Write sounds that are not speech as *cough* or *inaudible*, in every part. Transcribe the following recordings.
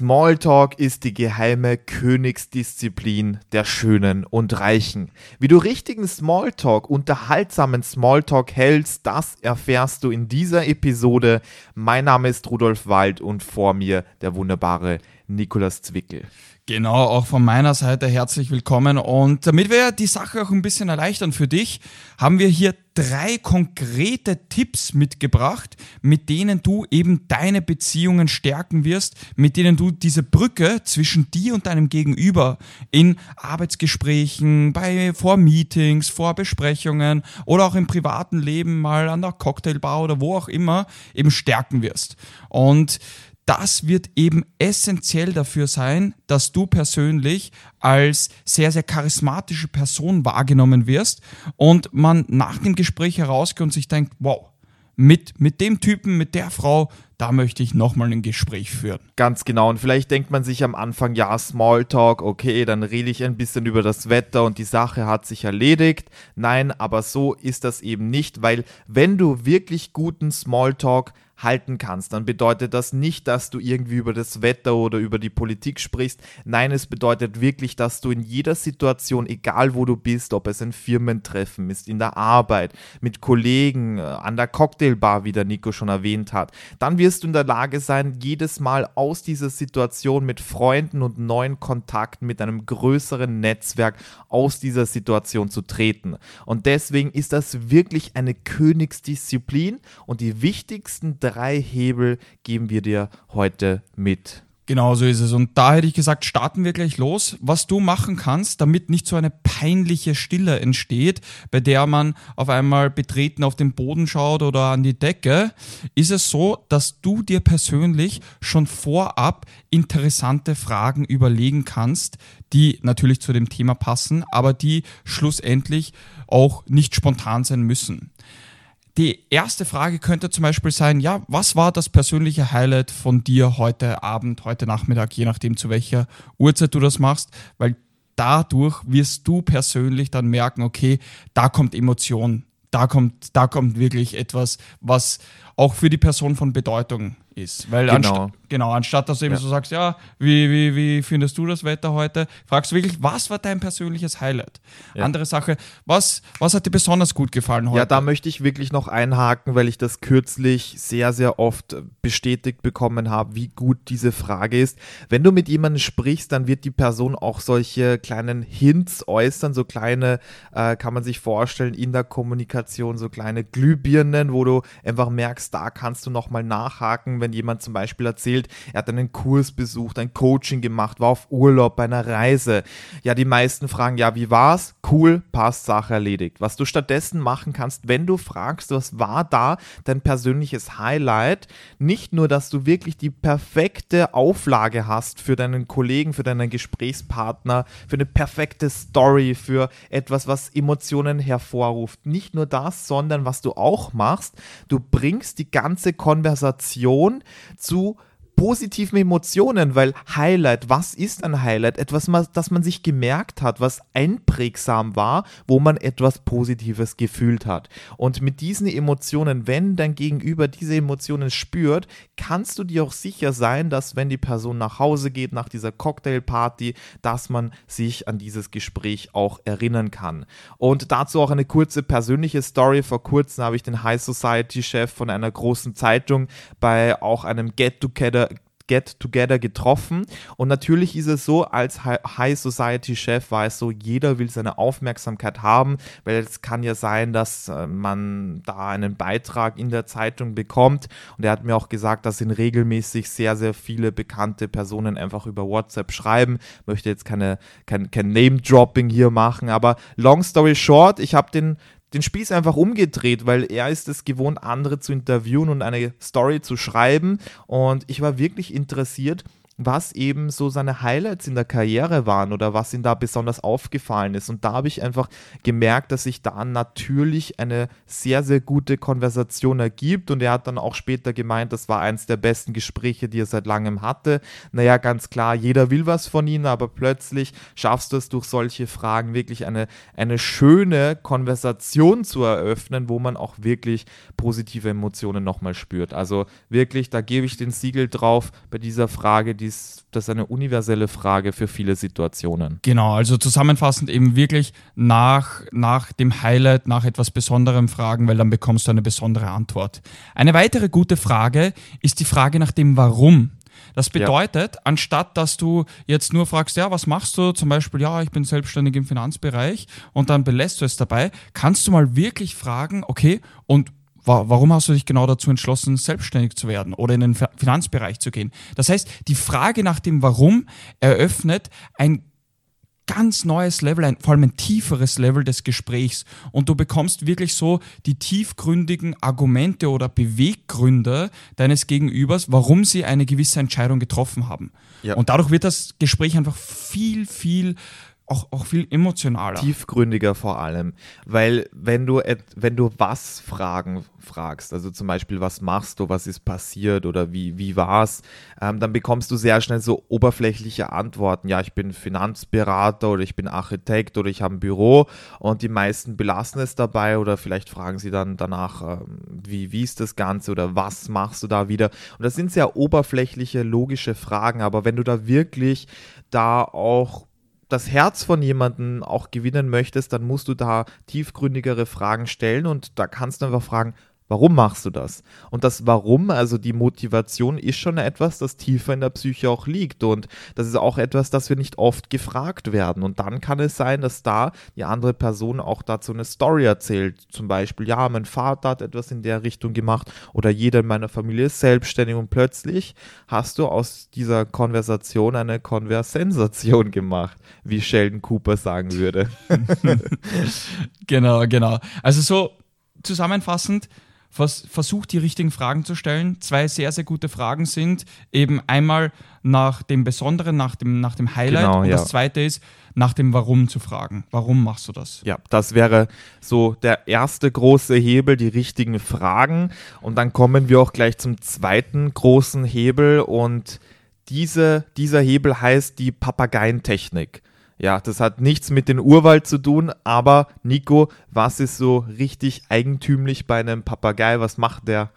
Smalltalk ist die geheime Königsdisziplin der Schönen und Reichen. Wie du richtigen Smalltalk, unterhaltsamen Smalltalk hältst, das erfährst du in dieser Episode. Mein Name ist Rudolf Wald und vor mir der wunderbare Nikolas Zwickel. Genau, auch von meiner Seite herzlich willkommen. Und damit wir die Sache auch ein bisschen erleichtern für dich, haben wir hier drei konkrete Tipps mitgebracht, mit denen du eben deine Beziehungen stärken wirst, mit denen du diese Brücke zwischen dir und deinem Gegenüber in Arbeitsgesprächen, bei vor Meetings, vor Besprechungen oder auch im privaten Leben mal an der Cocktailbar oder wo auch immer eben stärken wirst. Und das wird eben essentiell dafür sein, dass du persönlich als sehr, sehr charismatische Person wahrgenommen wirst und man nach dem Gespräch herausgeht und sich denkt, wow, mit, mit dem Typen, mit der Frau, da möchte ich nochmal ein Gespräch führen. Ganz genau. Und vielleicht denkt man sich am Anfang, ja, Smalltalk, okay, dann rede ich ein bisschen über das Wetter und die Sache hat sich erledigt. Nein, aber so ist das eben nicht, weil wenn du wirklich guten Smalltalk halten kannst, dann bedeutet das nicht, dass du irgendwie über das Wetter oder über die Politik sprichst. Nein, es bedeutet wirklich, dass du in jeder Situation, egal wo du bist, ob es ein Firmentreffen ist, in der Arbeit, mit Kollegen, äh, an der Cocktailbar, wie der Nico schon erwähnt hat, dann wirst du in der Lage sein, jedes Mal aus dieser Situation mit Freunden und neuen Kontakten, mit einem größeren Netzwerk aus dieser Situation zu treten. Und deswegen ist das wirklich eine Königsdisziplin und die wichtigsten drei drei Hebel geben wir dir heute mit. Genau so ist es. Und da hätte ich gesagt, starten wir gleich los. Was du machen kannst, damit nicht so eine peinliche Stille entsteht, bei der man auf einmal betreten auf den Boden schaut oder an die Decke, ist es so, dass du dir persönlich schon vorab interessante Fragen überlegen kannst, die natürlich zu dem Thema passen, aber die schlussendlich auch nicht spontan sein müssen. Die erste Frage könnte zum Beispiel sein, ja, was war das persönliche Highlight von dir heute Abend, heute Nachmittag, je nachdem zu welcher Uhrzeit du das machst, weil dadurch wirst du persönlich dann merken, okay, da kommt Emotion, da kommt, da kommt wirklich etwas, was auch für die Person von Bedeutung ist. Weil genau. Anst genau, anstatt dass du eben ja. so sagst, ja, wie, wie, wie findest du das Wetter heute, fragst du wirklich, was war dein persönliches Highlight? Ja. Andere Sache, was, was hat dir besonders gut gefallen heute? Ja, da möchte ich wirklich noch einhaken, weil ich das kürzlich sehr, sehr oft bestätigt bekommen habe, wie gut diese Frage ist. Wenn du mit jemandem sprichst, dann wird die Person auch solche kleinen Hints äußern, so kleine, äh, kann man sich vorstellen, in der Kommunikation, so kleine Glühbirnen, wo du einfach merkst, da kannst du nochmal nachhaken, wenn jemand zum Beispiel erzählt, er hat einen Kurs besucht, ein Coaching gemacht, war auf Urlaub, bei einer Reise. Ja, die meisten fragen, ja, wie war's? Cool, passt, Sache erledigt. Was du stattdessen machen kannst, wenn du fragst, was war da dein persönliches Highlight? Nicht nur, dass du wirklich die perfekte Auflage hast für deinen Kollegen, für deinen Gesprächspartner, für eine perfekte Story, für etwas, was Emotionen hervorruft. Nicht nur das, sondern was du auch machst, du bringst die ganze Konversation Person zu positiven Emotionen, weil Highlight, was ist ein Highlight? Etwas, das man sich gemerkt hat, was einprägsam war, wo man etwas Positives gefühlt hat. Und mit diesen Emotionen, wenn dein Gegenüber diese Emotionen spürt, kannst du dir auch sicher sein, dass wenn die Person nach Hause geht, nach dieser Cocktailparty, dass man sich an dieses Gespräch auch erinnern kann. Und dazu auch eine kurze persönliche Story. Vor kurzem habe ich den High Society Chef von einer großen Zeitung bei auch einem Get-Together Get-Together getroffen. Und natürlich ist es so, als High Society-Chef war es so, jeder will seine Aufmerksamkeit haben, weil es kann ja sein, dass äh, man da einen Beitrag in der Zeitung bekommt. Und er hat mir auch gesagt, dass ihn regelmäßig sehr, sehr viele bekannte Personen einfach über WhatsApp schreiben. Möchte jetzt keine, kein, kein Name-Dropping hier machen, aber long story short, ich habe den den Spieß einfach umgedreht, weil er ist es gewohnt, andere zu interviewen und eine Story zu schreiben. Und ich war wirklich interessiert, was eben so seine Highlights in der Karriere waren oder was ihm da besonders aufgefallen ist. Und da habe ich einfach gemerkt, dass sich da natürlich eine sehr, sehr gute Konversation ergibt. Und er hat dann auch später gemeint, das war eins der besten Gespräche, die er seit langem hatte. Naja, ganz klar, jeder will was von ihnen, aber plötzlich schaffst du es durch solche Fragen wirklich eine, eine schöne Konversation zu eröffnen, wo man auch wirklich positive Emotionen nochmal spürt. Also wirklich, da gebe ich den Siegel drauf bei dieser Frage, die ist das eine universelle Frage für viele Situationen. Genau, also zusammenfassend eben wirklich nach, nach dem Highlight, nach etwas Besonderem fragen, weil dann bekommst du eine besondere Antwort. Eine weitere gute Frage ist die Frage nach dem Warum. Das bedeutet, ja. anstatt dass du jetzt nur fragst, ja, was machst du? Zum Beispiel, ja, ich bin selbstständig im Finanzbereich und dann belässt du es dabei, kannst du mal wirklich fragen, okay, und Warum hast du dich genau dazu entschlossen, selbstständig zu werden oder in den Finanzbereich zu gehen? Das heißt, die Frage nach dem Warum eröffnet ein ganz neues Level, ein, vor allem ein tieferes Level des Gesprächs. Und du bekommst wirklich so die tiefgründigen Argumente oder Beweggründe deines Gegenübers, warum sie eine gewisse Entscheidung getroffen haben. Ja. Und dadurch wird das Gespräch einfach viel, viel auch, auch viel emotionaler. Tiefgründiger vor allem. Weil wenn du, wenn du was Fragen fragst, also zum Beispiel, was machst du, was ist passiert oder wie, wie war's, ähm, dann bekommst du sehr schnell so oberflächliche Antworten. Ja, ich bin Finanzberater oder ich bin Architekt oder ich habe ein Büro und die meisten belassen es dabei oder vielleicht fragen sie dann danach, ähm, wie, wie ist das Ganze oder was machst du da wieder? Und das sind sehr oberflächliche, logische Fragen, aber wenn du da wirklich da auch das Herz von jemandem auch gewinnen möchtest, dann musst du da tiefgründigere Fragen stellen und da kannst du einfach fragen, Warum machst du das? Und das Warum, also die Motivation, ist schon etwas, das tiefer in der Psyche auch liegt. Und das ist auch etwas, das wir nicht oft gefragt werden. Und dann kann es sein, dass da die andere Person auch dazu eine Story erzählt. Zum Beispiel, ja, mein Vater hat etwas in der Richtung gemacht oder jeder in meiner Familie ist selbstständig und plötzlich hast du aus dieser Konversation eine Konversensation gemacht, wie Sheldon Cooper sagen würde. *laughs* genau, genau. Also so zusammenfassend, vers versucht die richtigen Fragen zu stellen. Zwei sehr, sehr gute Fragen sind eben einmal nach dem Besonderen, nach dem, nach dem Highlight genau, und ja. das zweite ist, nach dem Warum zu fragen. Warum machst du das? Ja, das wäre so der erste große Hebel, die richtigen Fragen. Und dann kommen wir auch gleich zum zweiten großen Hebel und diese, dieser Hebel heißt die Papageientechnik. Ja, das hat nichts mit dem Urwald zu tun, aber Nico, was ist so richtig eigentümlich bei einem Papagei? Was macht der?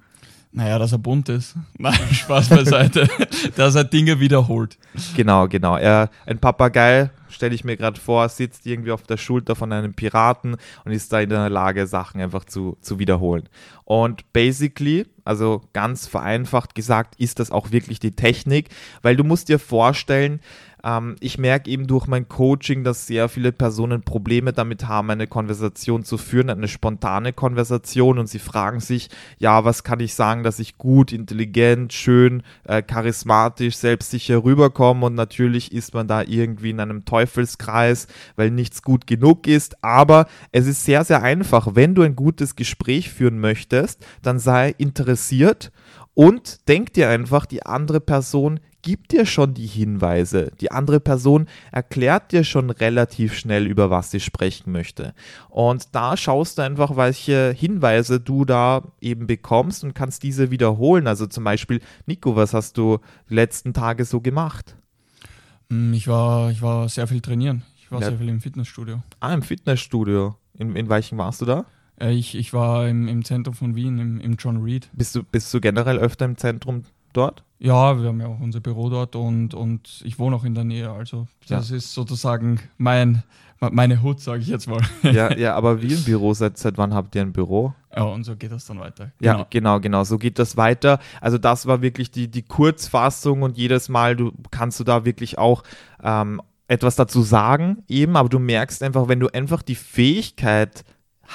Naja, dass er bunt ist. *laughs* Nein, Spaß beiseite. *laughs* dass er Dinge wiederholt. Genau, genau. Er, ein Papagei, stelle ich mir gerade vor, sitzt irgendwie auf der Schulter von einem Piraten und ist da in der Lage, Sachen einfach zu, zu wiederholen. Und basically, also ganz vereinfacht gesagt, ist das auch wirklich die Technik, weil du musst dir vorstellen, ähm, ich merke eben durch mein Coaching, dass sehr viele Personen Probleme damit haben, eine Konversation zu führen, eine spontane Konversation. Und sie fragen sich, ja, was kann ich sagen, dass ich gut, intelligent, schön, äh, charismatisch, selbstsicher rüberkomme? Und natürlich ist man da irgendwie in einem Teufelskreis, weil nichts gut genug ist, aber es ist sehr, sehr einfach. Wenn du ein gutes Gespräch führen möchtest, dann sei interessiert und denk dir einfach, die andere Person gibt dir schon die Hinweise. Die andere Person erklärt dir schon relativ schnell, über was sie sprechen möchte. Und da schaust du einfach, welche Hinweise du da eben bekommst und kannst diese wiederholen. Also zum Beispiel, Nico, was hast du die letzten Tage so gemacht? Mm, ich war, ich war sehr viel trainieren. Ich war ja. sehr viel im Fitnessstudio. Ah, im Fitnessstudio. In, in welchem warst du da? Äh, ich, ich war im, im Zentrum von Wien, im, im John Reed. Bist du, bist du generell öfter im Zentrum dort? Ja, wir haben ja auch unser Büro dort und, und ich wohne auch in der Nähe. Also das ja. ist sozusagen mein, meine Hut, sage ich jetzt mal. Ja, ja, *laughs* aber wie ein Büro? Seit, seit wann habt ihr ein Büro? Ja, und so geht das dann weiter. Genau. Ja, genau, genau, so geht das weiter. Also das war wirklich die, die Kurzfassung und jedes Mal du kannst du da wirklich auch ähm, etwas dazu sagen, eben, aber du merkst einfach, wenn du einfach die Fähigkeit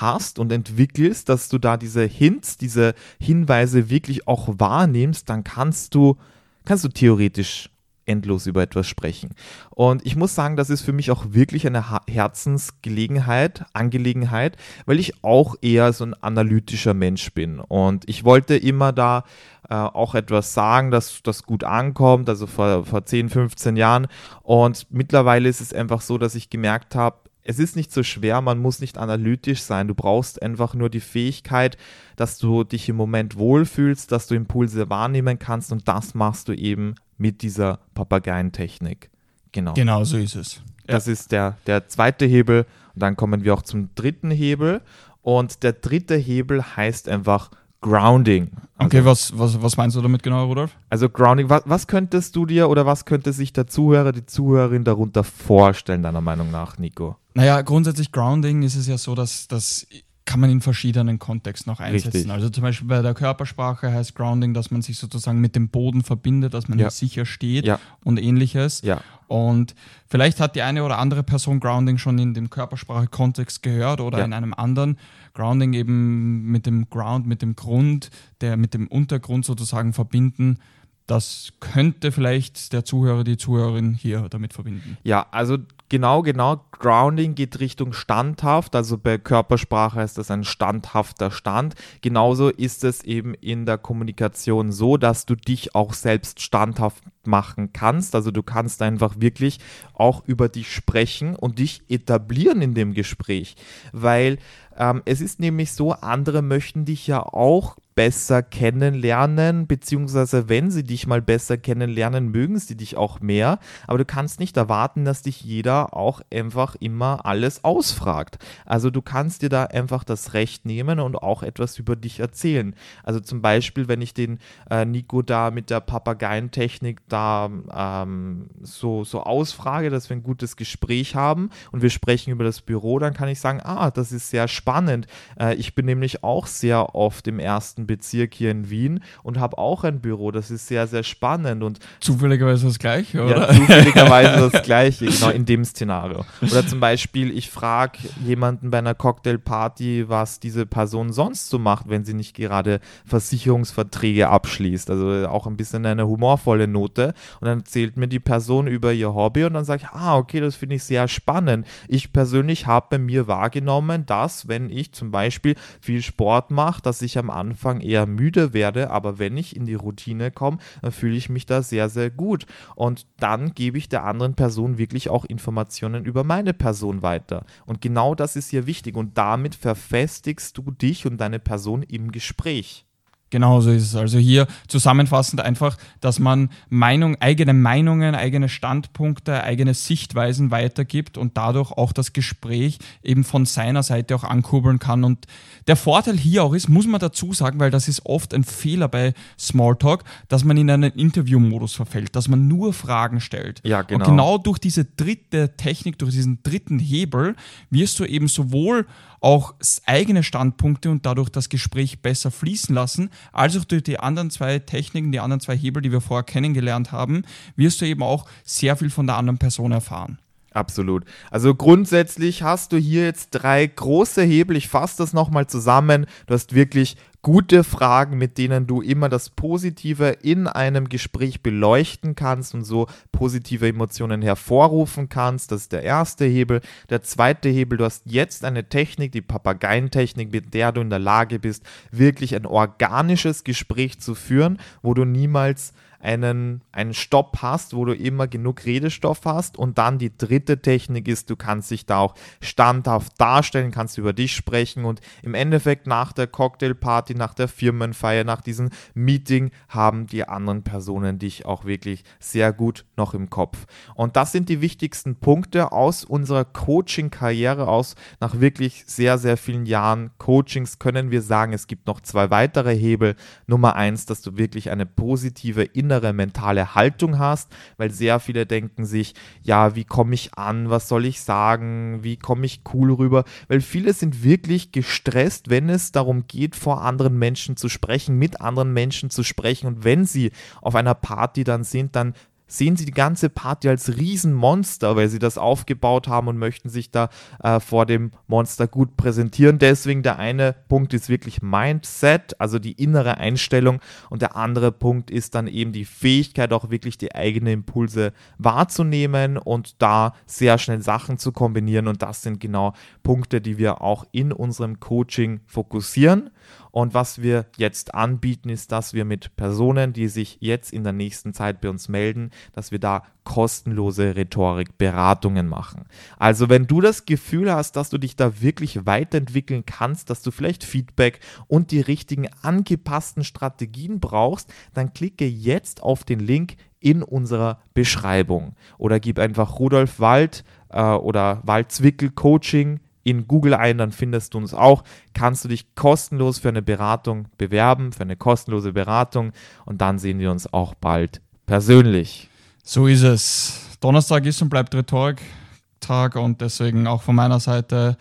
hast und entwickelst, dass du da diese Hints, diese Hinweise wirklich auch wahrnimmst, dann kannst du, kannst du theoretisch endlos über etwas sprechen. Und ich muss sagen, das ist für mich auch wirklich eine Herzensgelegenheit, Angelegenheit, weil ich auch eher so ein analytischer Mensch bin. Und ich wollte immer da äh, auch etwas sagen, dass das gut ankommt, also vor, vor 10, 15 Jahren. Und mittlerweile ist es einfach so, dass ich gemerkt habe, es ist nicht so schwer, man muss nicht analytisch sein. Du brauchst einfach nur die Fähigkeit, dass du dich im Moment wohlfühlst, dass du Impulse wahrnehmen kannst und das machst du eben mit dieser Papageientechnik. Genau. Genau so ist es. Das ja. ist der, der zweite Hebel und dann kommen wir auch zum dritten Hebel und der dritte Hebel heißt einfach Grounding. Okay, was, was, was meinst du damit genau, Rudolf? Also Grounding, was, was könntest du dir oder was könnte sich der Zuhörer, die Zuhörerin darunter vorstellen, deiner Meinung nach, Nico? Naja, grundsätzlich Grounding ist es ja so, dass, dass kann man in verschiedenen Kontexten auch einsetzen. Richtig. Also zum Beispiel bei der Körpersprache heißt Grounding, dass man sich sozusagen mit dem Boden verbindet, dass man Ja. sicher steht Ja. und ähnliches. Ja. Und vielleicht hat die eine oder andere Person Grounding schon in dem Körpersprache-Kontext gehört oder Ja. in einem anderen. Grounding eben mit dem Ground, mit dem Grund, der mit dem Untergrund sozusagen verbinden. Das könnte vielleicht der Zuhörer, die Zuhörerin hier damit verbinden. Ja, also genau, genau. Grounding geht Richtung standhaft. Also bei Körpersprache ist das ein standhafter Stand. Genauso ist es eben in der Kommunikation so, dass du dich auch selbst standhaft machen kannst. Also du kannst einfach wirklich auch über dich sprechen und dich etablieren in dem Gespräch. Weil ähm, es ist nämlich so, andere möchten dich ja auch besser kennenlernen, beziehungsweise wenn sie dich mal besser kennenlernen, mögen sie dich auch mehr. Aber du kannst nicht erwarten, dass dich jeder auch einfach immer alles ausfragt. Also du kannst dir da einfach das Recht nehmen und auch etwas über dich erzählen. Also zum Beispiel, wenn ich den äh, Nico da mit der Papageientechnik da ähm, so, so ausfrage, dass wir ein gutes Gespräch haben und wir sprechen über das Büro, dann kann ich sagen, ah, das ist sehr spannend. Äh, ich bin nämlich auch sehr oft im ersten Bezirk hier in Wien und habe auch ein Büro. Das ist sehr, sehr spannend und Zufälligerweise das gleiche, oder? ja, zufälligerweise *laughs* das Gleiche, genau in dem Szenario. Oder zum Beispiel, ich frage jemanden bei einer Cocktailparty, was diese Person sonst so macht, wenn sie nicht gerade Versicherungsverträge abschließt. Also auch ein bisschen eine humorvolle Note. Und dann erzählt mir die Person über ihr Hobby und dann sage ich, ah, okay, das finde ich sehr spannend. Ich persönlich habe bei mir wahrgenommen, dass, wenn ich zum Beispiel viel Sport mache, dass ich am Anfang eher müde werde, aber wenn ich in die Routine komme, dann fühle ich mich da sehr, sehr gut. Und dann gebe ich der anderen Person wirklich auch Informationen über meine Person weiter. Und genau das ist hier wichtig. Und damit verfestigst du dich und deine Person im Gespräch. Genau so ist es. Also hier zusammenfassend einfach, dass man Meinung, eigene Meinungen, eigene Standpunkte, eigene Sichtweisen weitergibt und dadurch auch das Gespräch eben von seiner Seite auch ankurbeln kann. Und der Vorteil hier auch ist, muss man dazu sagen, weil das ist oft ein Fehler bei Smalltalk, dass man in einen Interviewmodus verfällt, dass man nur Fragen stellt. Ja, genau. Und genau durch diese dritte Technik, durch diesen dritten Hebel, wirst du eben sowohl auch eigene Standpunkte und dadurch das Gespräch besser fließen lassen, als auch durch die anderen zwei Techniken, die anderen zwei Hebel, die wir vorher kennengelernt haben, wirst du eben auch sehr viel von der anderen Person erfahren. Absolut. Also grundsätzlich hast du hier jetzt drei große Hebel. Ich fasse das nochmal zusammen. Du hast wirklich gute Fragen, mit denen du immer das Positive in einem Gespräch beleuchten kannst und so positive Emotionen hervorrufen kannst. Das ist der erste Hebel. Der zweite Hebel, du hast jetzt eine Technik, die Papageientechnik, mit der du in der Lage bist, wirklich ein organisches Gespräch zu führen, wo du niemals einen, einen Stopp hast, wo du immer genug Redestoff hast. Und dann die dritte Technik ist, du kannst dich da auch standhaft darstellen, kannst über dich sprechen und im Endeffekt nach der Cocktailparty, nach der Firmenfeier, nach diesem Meeting haben die anderen Personen dich auch wirklich sehr gut noch im Kopf. Und das sind die wichtigsten Punkte aus unserer Coaching-Karriere, aus nach wirklich sehr, sehr vielen Jahren Coachings können wir sagen, es gibt noch zwei weitere Hebel. Nummer eins, dass du wirklich eine positive innere mentale Haltung hast, weil sehr viele denken sich, ja, wie komme ich an, was soll ich sagen, wie komme ich cool rüber, weil viele sind wirklich gestresst, wenn es darum geht, vor anderen Menschen zu sprechen, mit anderen Menschen zu sprechen. Und wenn sie auf einer Party dann sind, dann sehen sie die ganze Party als Riesenmonster, weil sie das aufgebaut haben und möchten sich da äh, vor dem Monster gut präsentieren. Deswegen der eine Punkt ist wirklich Mindset, also die innere Einstellung und der andere Punkt ist dann eben die Fähigkeit, auch wirklich die eigenen Impulse wahrzunehmen und da sehr schnell Sachen zu kombinieren und das sind genau Punkte, die wir auch in unserem Coaching fokussieren. Und was wir jetzt anbieten, ist, dass wir mit Personen, die sich jetzt in der nächsten Zeit bei uns melden, dass wir da kostenlose Rhetorik-Beratungen machen. Also wenn du das Gefühl hast, dass du dich da wirklich weiterentwickeln kannst, dass du vielleicht Feedback und die richtigen angepassten Strategien brauchst, dann klicke jetzt auf den Link in unserer Beschreibung oder gib einfach Rudolf Wald äh, oder Waldzwickel Coaching in Google ein, dann findest du uns auch. Kannst du dich kostenlos für eine Beratung bewerben, für eine kostenlose Beratung und dann sehen wir uns auch bald persönlich. So ist es. Donnerstag ist und bleibt Rhetorik-Tag und deswegen auch von meiner Seite,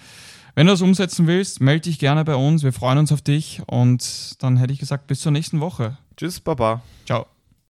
wenn du das umsetzen willst, melde dich gerne bei uns. Wir freuen uns auf dich und dann hätte ich gesagt, bis zur nächsten Woche. Tschüss, Baba. Ciao.